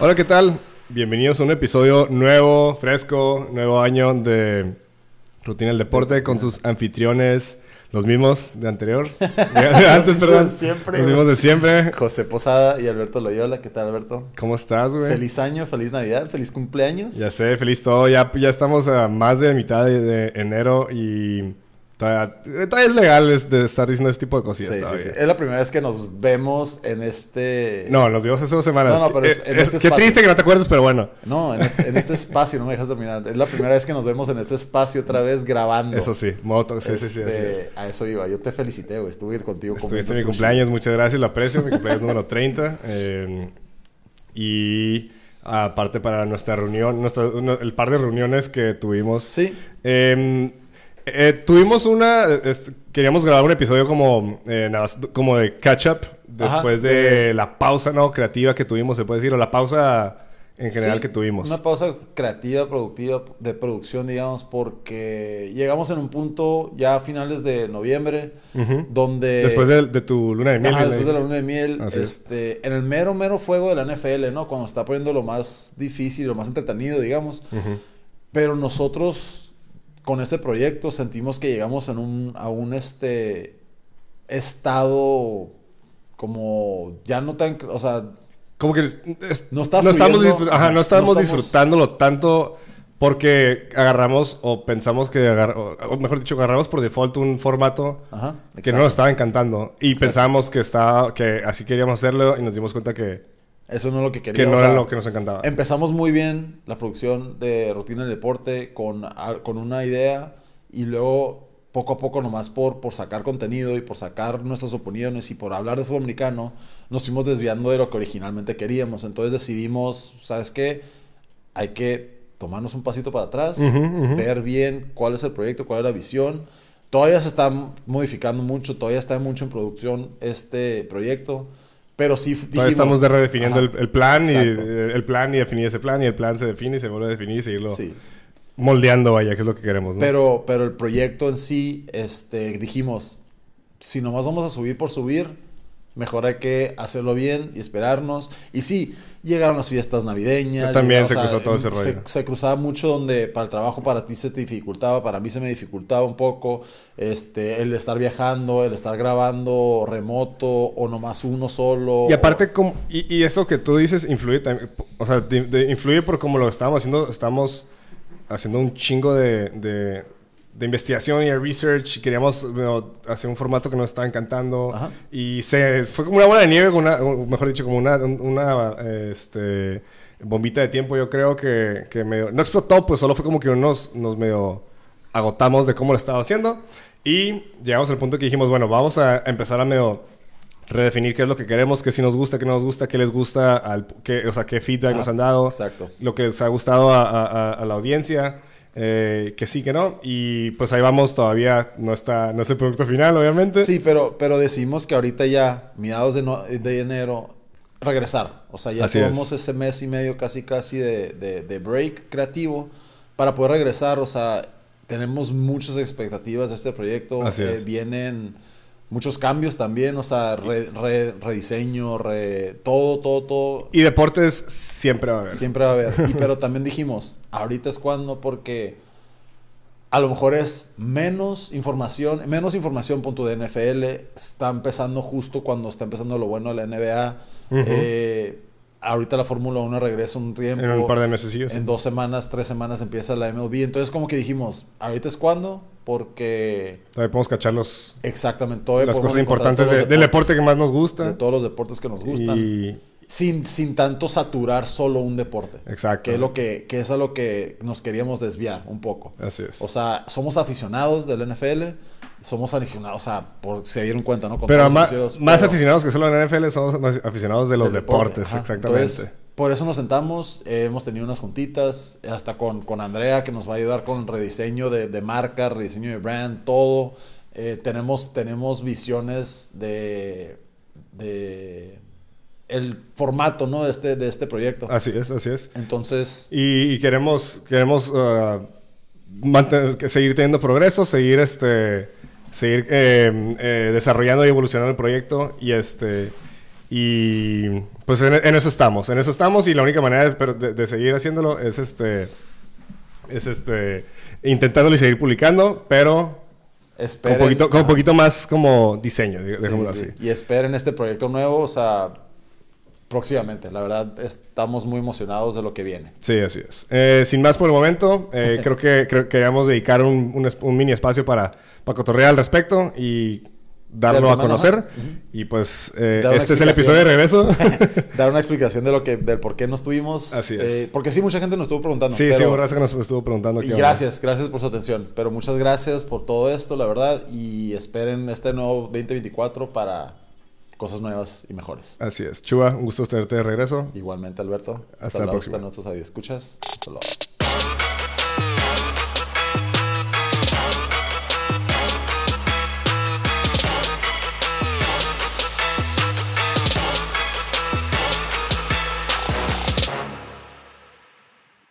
Hola, ¿qué tal? Bienvenidos a un episodio nuevo, fresco, nuevo año de Rutina del Deporte con sus anfitriones, los mismos de anterior. Antes, perdón. siempre, Los mismos de siempre. José Posada y Alberto Loyola. ¿Qué tal, Alberto? ¿Cómo estás, güey? Feliz año, feliz Navidad, feliz cumpleaños. Ya sé, feliz todo. Ya, ya estamos a más de mitad de, de enero y es legal es- de estar diciendo este tipo de cosillas Sí, sí, sí. Es la primera vez que nos vemos en este... No, nos vimos hace dos semanas. No, no, pero es- Eh, en es- este Qué espacio. triste que no te acuerdes, pero bueno. No, en este, en este espacio, no me dejas terminar. Es la primera vez que nos vemos en este espacio otra vez grabando. Eso sí, moto, sí, sí, sí, Este, es. A eso iba. Yo te felicité, güey. Estuve contigo Estuviste mi sushi. cumpleaños, muchas gracias, lo aprecio. Mi cumpleaños número 30. eh, y aparte para nuestra reunión, nuestra- el par de reuniones que tuvimos. Sí. eh, eh, tuvimos una. este, queríamos grabar un episodio como, eh, como de catch up después Ajá, de, de- la pausa no creativa que tuvimos, se puede decir, o la pausa en general Sí, que tuvimos. Una pausa creativa, productiva, de producción, digamos, porque llegamos en un punto ya a finales de noviembre, Ujú. donde... Después de, de tu luna de miel. Ajá, después de la luna de miel, Así es. este, en el mero, mero fuego de la NFL, ¿no? Cuando está poniendo lo más difícil, lo más entretenido, digamos. Ujú. Pero nosotros, con este proyecto, sentimos que llegamos en un, a un, este, estado como ya no tan, o sea, Como que es- No está estamos, fluyendo. disfrut- ajá, no No estamos estamos- disfrutándolo tanto porque agarramos o pensamos que agar- o, o mejor dicho, agarramos por default un formato ajá, que no nos estaba encantando y Exacto. pensábamos que estaba que así queríamos hacerlo y nos dimos cuenta que, Eso no es lo que que queríamos. no o era sea, lo que nos encantaba. Empezamos muy bien la producción de Rutina del Deporte con, con una idea y luego poco a poco nomás por, por sacar contenido y por sacar nuestras opiniones y por hablar de fútbol americano, nos fuimos desviando de lo que originalmente queríamos. Entonces decidimos, ¿sabes qué? Hay que tomarnos un pasito para atrás, Ujú, ujú. ver bien cuál es el proyecto, cuál es la visión. Todavía se está modificando mucho, todavía está mucho en producción este proyecto, pero sí dijimos... Todavía estamos de redefiniendo el, el plan y exacto. el plan y definir ese plan y el plan se define y se vuelve a definir y seguirlo Sí. moldeando vaya que es lo que queremos ¿no? Pero, pero el proyecto en sí, este, dijimos, si nomás vamos a subir por subir, mejor hay que hacerlo bien y esperarnos. Y sí, llegaron las fiestas navideñas. También llegaron, se o sea, cruzó todo ese se- rollo. Se, cruzaba mucho donde para el trabajo para ti se te dificultaba, para mí se me dificultaba un poco. Este, el estar viajando, el estar grabando remoto o nomás uno solo. Y aparte, como, y, y eso que tú dices influye también, o sea, de- de- influye por cómo lo estamos haciendo, estamos haciendo un chingo de, de, de investigación y de research, queríamos bueno, hacer un formato que nos estaba encantando, Ajá. y se, fue como una bola de nieve, una, mejor dicho, como una, una este, bombita de tiempo, yo creo que, que medio, no explotó, pues solo fue como que nos, nos medio agotamos de cómo lo estaba haciendo, y llegamos al punto que dijimos, bueno, vamos a empezar a medio redefinir qué es lo que queremos, qué sí nos gusta, qué no nos gusta, qué les gusta, al, qué, o sea, qué feedback Ajá, nos han dado, Exacto. lo que les ha gustado a- a- a la audiencia, eh, que sí, que no. Y pues ahí vamos, todavía no está, no es el producto final, obviamente. Sí, pero, pero decidimos que ahorita ya, mediados de, no- de enero, regresar. O sea, ya Así tomamos es. ese mes y medio casi casi de, de- de break creativo para poder regresar. O sea, tenemos muchas expectativas de este proyecto. Así Eh, es. vienen muchos cambios también, o sea, re- re- rediseño, re- todo, todo, todo. Y deportes siempre va a haber. Siempre va a haber. Y, pero también dijimos, ahorita es cuando porque a lo mejor es menos información, menos información punto de NFL, está empezando justo cuando está empezando lo bueno de la NBA. Ujú. Eh, ahorita la Fórmula 1 regresa un tiempo. En un par de mesecillos. En dos semanas, tres semanas empieza la MLB. Entonces como que dijimos, ahorita es cuando, porque Todavía podemos cachar los- exactamente todavía las cosas importantes de- del deporte que más nos gusta. De todos los deportes que nos gustan Y sin, sin tanto saturar solo un deporte. Exacto. Que es, lo que, que es a lo que nos queríamos desviar un poco. así es. O sea, somos aficionados del NFL, somos aficionados, o sea, por, se dieron cuenta, ¿no? Con pero más pero- aficionados que solo la NFL somos más aficionados de los del deporte, deportes, exactamente. Entonces, por eso nos sentamos, eh, hemos tenido unas juntitas, hasta con, con Andrea, que nos va a ayudar con rediseño de, de marca, rediseño de brand, todo. Eh, tenemos, tenemos visiones de, de el formato, ¿no? De este, de este proyecto. así es, así es. Entonces, Y, y queremos, queremos ah, mantener- seguir teniendo progreso, seguir este seguir eh, eh, desarrollando y evolucionando el proyecto y este Y pues en, en eso estamos, en eso estamos y la única manera de, de- de seguir haciéndolo es este, es este, intentándolo y seguir publicando, pero con Esperen. un poquito, con un poquito más como diseño, Sí, así. sí. Y esperen este proyecto nuevo, o sea, próximamente. La verdad, estamos muy emocionados de lo que viene. Sí, así es. Eh, sin más por el momento, eh, creo que creo que queríamos dedicar un, un es- un mini espacio para, para cotorrear al respecto y darlo a conocer. Y pues eh, este es el episodio de regreso. Dar una explicación de lo que, del por qué no estuvimos. Así es. Eh, porque sí, mucha gente nos estuvo preguntando. sí, pero- sí, raza que nos estuvo preguntando. Y onda. gracias, gracias por su atención. Pero muchas gracias por todo esto, la verdad. Y esperen este nuevo 2024 para cosas nuevas y mejores. Así es. Chuba, un gusto tenerte de regreso. Igualmente, Alberto. Hasta la luego, próxima. Hasta nuestros escuchas. Hasta luego.